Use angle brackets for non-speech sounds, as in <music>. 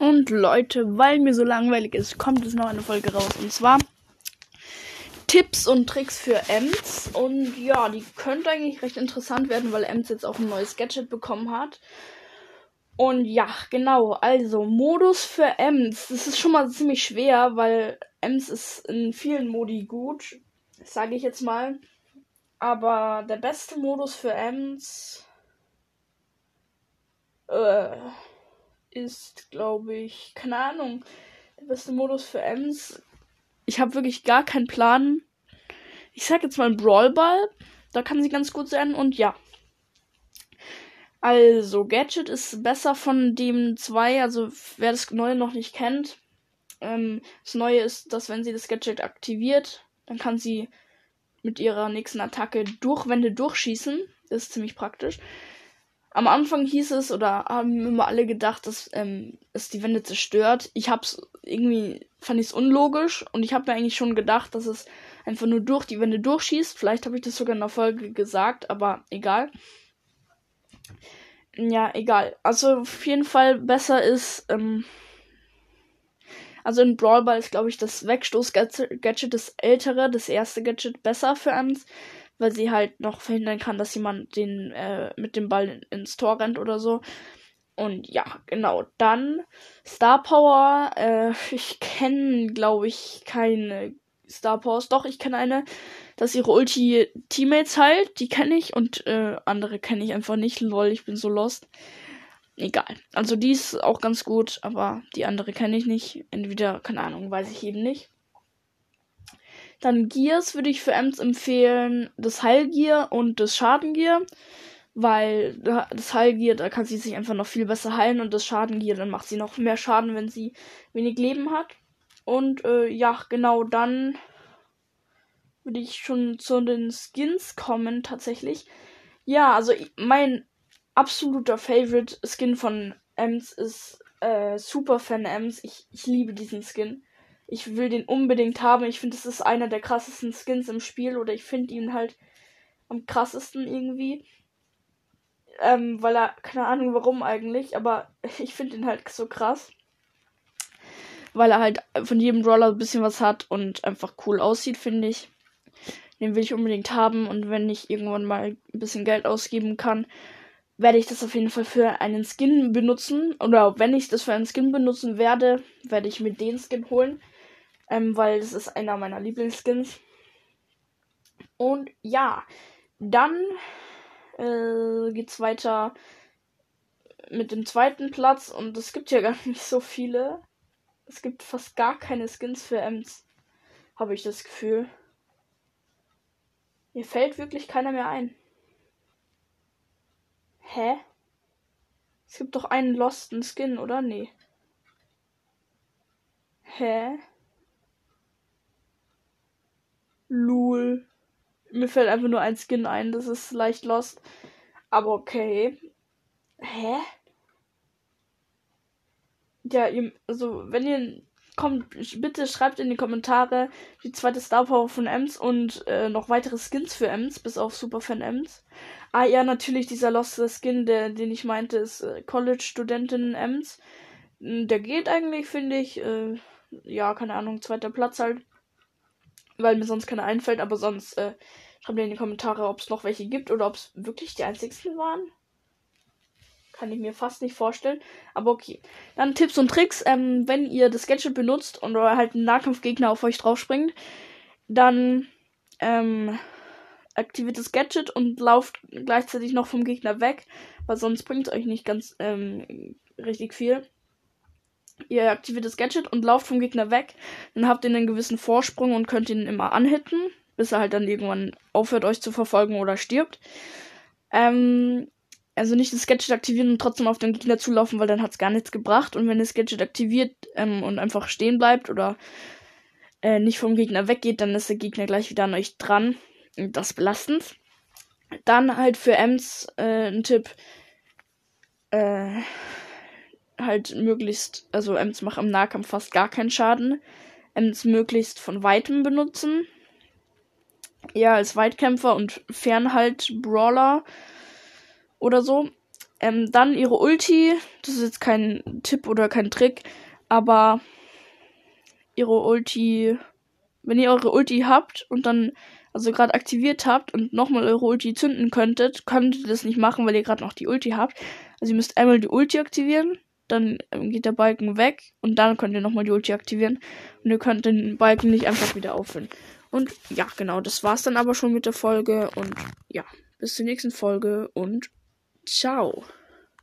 Und Leute, weil mir so langweilig ist, kommt es noch eine Folge raus. Und zwar Tipps und Tricks für Ems. Und ja, die könnte eigentlich recht interessant werden, weil Ems jetzt auch ein neues Gadget bekommen hat. Und ja, genau. Also, Modus für Ems. Das ist schon mal ziemlich schwer, weil Ems ist in vielen Modi gut. Sage ich jetzt mal. Aber der beste Modus für Ems. Äh ist, glaube ich, keine Ahnung, der beste Modus für Ems. Ich habe wirklich gar keinen Plan. Ich sag jetzt mal Brawlball. Da kann sie ganz gut sein und ja. Also, Gadget ist besser von dem 2. Also, wer das neue noch nicht kennt. Ähm, das neue ist, dass wenn sie das Gadget aktiviert, dann kann sie mit ihrer nächsten Attacke durch Wände durchschießen. Das ist ziemlich praktisch am Anfang hieß es oder haben immer alle gedacht, dass ähm, es die Wände zerstört. Ich hab's irgendwie fand ich es unlogisch und ich habe mir eigentlich schon gedacht, dass es einfach nur durch die Wände durchschießt. Vielleicht habe ich das sogar in der Folge gesagt, aber egal. Ja, egal. Also auf jeden Fall besser ist ähm, also in Brawl Ball ist glaube ich das Wegstoß-Gadget das ältere, das erste Gadget besser für uns weil sie halt noch verhindern kann, dass jemand den äh, mit dem Ball ins Tor rennt oder so. Und ja, genau. Dann Star Power. Äh, <laughs> ich kenne, glaube ich, keine Star Powers. Doch, ich kenne eine, dass ihre Ulti Teammates halt. Die kenne ich. Und äh, andere kenne ich einfach nicht. Lol, ich bin so lost. Egal. Also die ist auch ganz gut, aber die andere kenne ich nicht. Entweder, keine Ahnung, weiß ich eben nicht. Dann Gears würde ich für Ems empfehlen, das Heilgear und das Schadengear. Weil das Heilgear, da kann sie sich einfach noch viel besser heilen und das Schadengear, dann macht sie noch mehr Schaden, wenn sie wenig Leben hat. Und äh, ja, genau dann würde ich schon zu den Skins kommen, tatsächlich. Ja, also mein absoluter Favorite Skin von Ems ist äh, Super Fan Ems. Ich, ich liebe diesen Skin ich will den unbedingt haben. Ich finde, das ist einer der krassesten Skins im Spiel oder ich finde ihn halt am krassesten irgendwie. Ähm, weil er, keine Ahnung warum eigentlich, aber <laughs> ich finde ihn halt so krass. Weil er halt von jedem Brawler ein bisschen was hat und einfach cool aussieht, finde ich. Den will ich unbedingt haben und wenn ich irgendwann mal ein bisschen Geld ausgeben kann, werde ich das auf jeden Fall für einen Skin benutzen. Oder wenn ich das für einen Skin benutzen werde, werde ich mir den Skin holen ähm, weil das ist einer meiner Lieblingsskins. Und ja, dann äh, geht's weiter mit dem zweiten Platz und es gibt ja <laughs> gar nicht so viele. Es gibt fast gar keine Skins für Ems, habe ich das Gefühl. Mir fällt wirklich keiner mehr ein. Hä? Es gibt doch einen Losten Skin, oder? Nee. Hä? Lul. Mir fällt einfach nur ein Skin ein, das ist leicht lost. Aber okay. Hä? Ja, ihr, also, wenn ihr kommt, bitte schreibt in die Kommentare die zweite Star Power von Ems und äh, noch weitere Skins für Ems, bis auf Superfan Ems. Ah ja, natürlich dieser Lost Skin, der, den ich meinte, ist äh, College-Studentin Ems. Hm, der geht eigentlich, finde ich. Äh, ja, keine Ahnung, zweiter Platz halt weil mir sonst keiner einfällt, aber sonst äh, schreibt mir in die Kommentare, ob es noch welche gibt oder ob es wirklich die einzigsten waren. Kann ich mir fast nicht vorstellen. Aber okay. Dann Tipps und Tricks. Ähm, wenn ihr das Gadget benutzt und halt ein Nahkampfgegner auf euch draufspringt, dann ähm, aktiviert das Gadget und lauft gleichzeitig noch vom Gegner weg, weil sonst bringt es euch nicht ganz ähm, richtig viel ihr aktiviert das Gadget und lauft vom Gegner weg. Dann habt ihr einen gewissen Vorsprung und könnt ihn immer anhitten, bis er halt dann irgendwann aufhört, euch zu verfolgen oder stirbt. Ähm, also nicht das Gadget aktivieren und trotzdem auf den Gegner zulaufen, weil dann hat es gar nichts gebracht. Und wenn das Gadget aktiviert ähm, und einfach stehen bleibt oder äh, nicht vom Gegner weggeht, dann ist der Gegner gleich wieder an euch dran. Das belastend. Dann halt für Ems äh, ein Tipp. Äh, halt möglichst, also Ems macht im Nahkampf fast gar keinen Schaden. Ems möglichst von weitem benutzen. Ja, als Weitkämpfer und Fernhalt Brawler oder so. Ähm, dann ihre Ulti. Das ist jetzt kein Tipp oder kein Trick, aber ihre Ulti, wenn ihr eure Ulti habt und dann also gerade aktiviert habt und nochmal eure Ulti zünden könntet, könnt ihr das nicht machen, weil ihr gerade noch die Ulti habt. Also ihr müsst einmal die Ulti aktivieren, dann geht der Balken weg und dann könnt ihr nochmal die Ulti aktivieren und ihr könnt den Balken nicht einfach wieder auffüllen. Und ja, genau, das war's dann aber schon mit der Folge und ja, bis zur nächsten Folge und ciao.